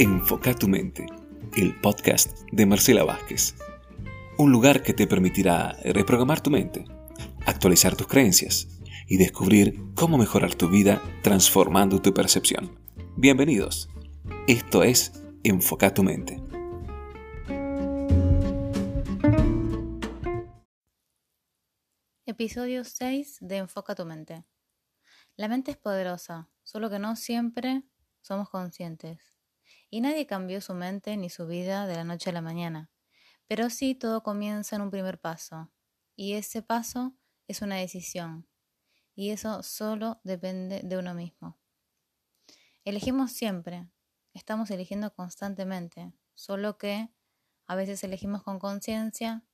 Enfoca tu mente, el podcast de Marcela Vázquez. Un lugar que te permitirá reprogramar tu mente, actualizar tus creencias y descubrir cómo mejorar tu vida transformando tu percepción. Bienvenidos. Esto es Enfoca tu mente. Episodio 6 de Enfoca tu mente. La mente es poderosa, solo que no siempre somos conscientes. Y nadie cambió su mente ni su vida de la noche a la mañana. Pero sí todo comienza en un primer paso. Y ese paso es una decisión. Y eso solo depende de uno mismo. Elegimos siempre. Estamos eligiendo constantemente. Solo que a veces elegimos con conciencia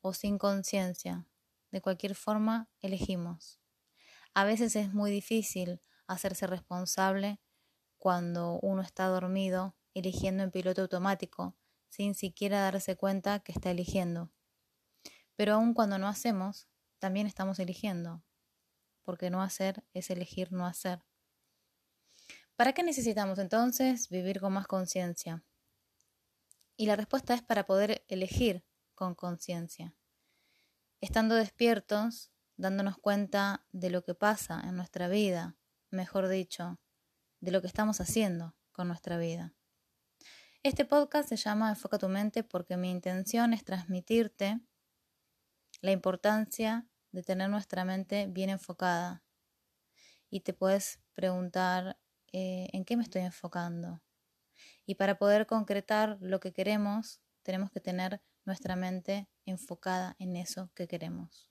o sin conciencia. De cualquier forma, elegimos. A veces es muy difícil hacerse responsable cuando uno está dormido eligiendo en piloto automático, sin siquiera darse cuenta que está eligiendo. Pero aun cuando no hacemos, también estamos eligiendo, porque no hacer es elegir no hacer. ¿Para qué necesitamos entonces vivir con más conciencia? Y la respuesta es para poder elegir con conciencia. Estando despiertos, dándonos cuenta de lo que pasa en nuestra vida, mejor dicho, de lo que estamos haciendo con nuestra vida. Este podcast se llama Enfoca tu mente porque mi intención es transmitirte la importancia de tener nuestra mente bien enfocada. Y te puedes preguntar eh, en qué me estoy enfocando. Y para poder concretar lo que queremos, tenemos que tener nuestra mente enfocada en eso que queremos.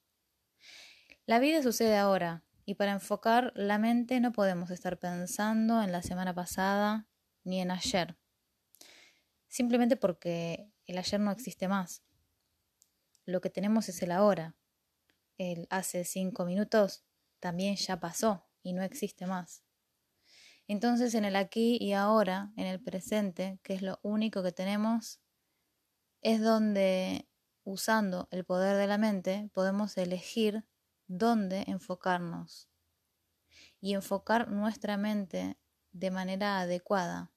La vida sucede ahora, y para enfocar la mente no podemos estar pensando en la semana pasada ni en ayer. Simplemente porque el ayer no existe más. Lo que tenemos es el ahora. El hace cinco minutos también ya pasó y no existe más. Entonces en el aquí y ahora, en el presente, que es lo único que tenemos, es donde, usando el poder de la mente, podemos elegir dónde enfocarnos y enfocar nuestra mente de manera adecuada,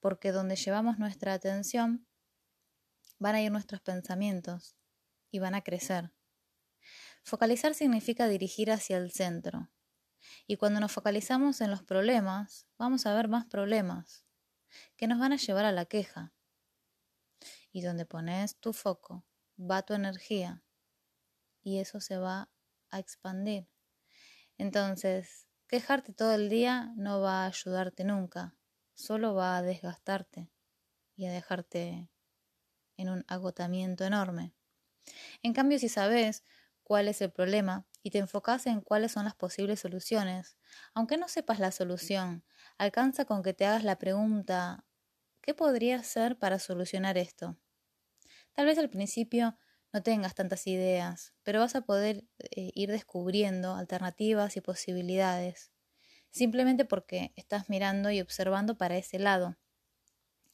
porque donde llevamos nuestra atención van a ir nuestros pensamientos y van a crecer. Focalizar significa dirigir hacia el centro. Y cuando nos focalizamos en los problemas, vamos a ver más problemas que nos van a llevar a la queja. Y donde pones tu foco, va tu energía y eso se va a expandir. Entonces, quejarte todo el día no va a ayudarte nunca, solo va a desgastarte y a dejarte en un agotamiento enorme. En cambio, si sabes cuál es el problema y te enfocas en cuáles son las posibles soluciones, aunque no sepas la solución, alcanza con que te hagas la pregunta ¿qué podría hacer para solucionar esto? Tal vez al principio no tengas tantas ideas, pero vas a poder eh, ir descubriendo alternativas y posibilidades, simplemente porque estás mirando y observando para ese lado.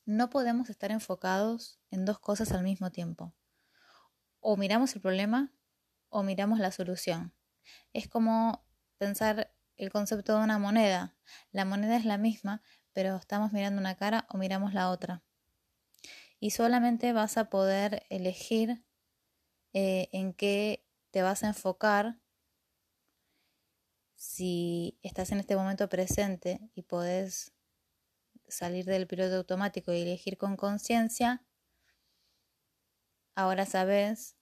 No podemos estar enfocados en dos cosas al mismo tiempo. O miramos el problema o miramos la solución. Es como pensar el concepto de una moneda. La moneda es la misma, pero estamos mirando una cara o miramos la otra. Y solamente vas a poder elegir eh, en qué te vas a enfocar si estás en este momento presente y podés salir del piloto automático y elegir con conciencia, ahora sabes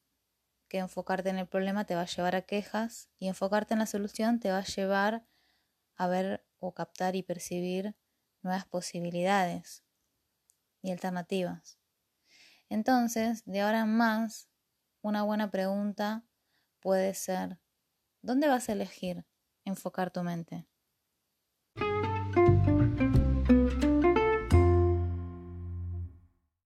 que enfocarte en el problema te va a llevar a quejas y enfocarte en la solución te va a llevar a ver o captar y percibir nuevas posibilidades y alternativas. Entonces, de ahora en más, una buena pregunta puede ser, ¿dónde vas a elegir enfocar tu mente?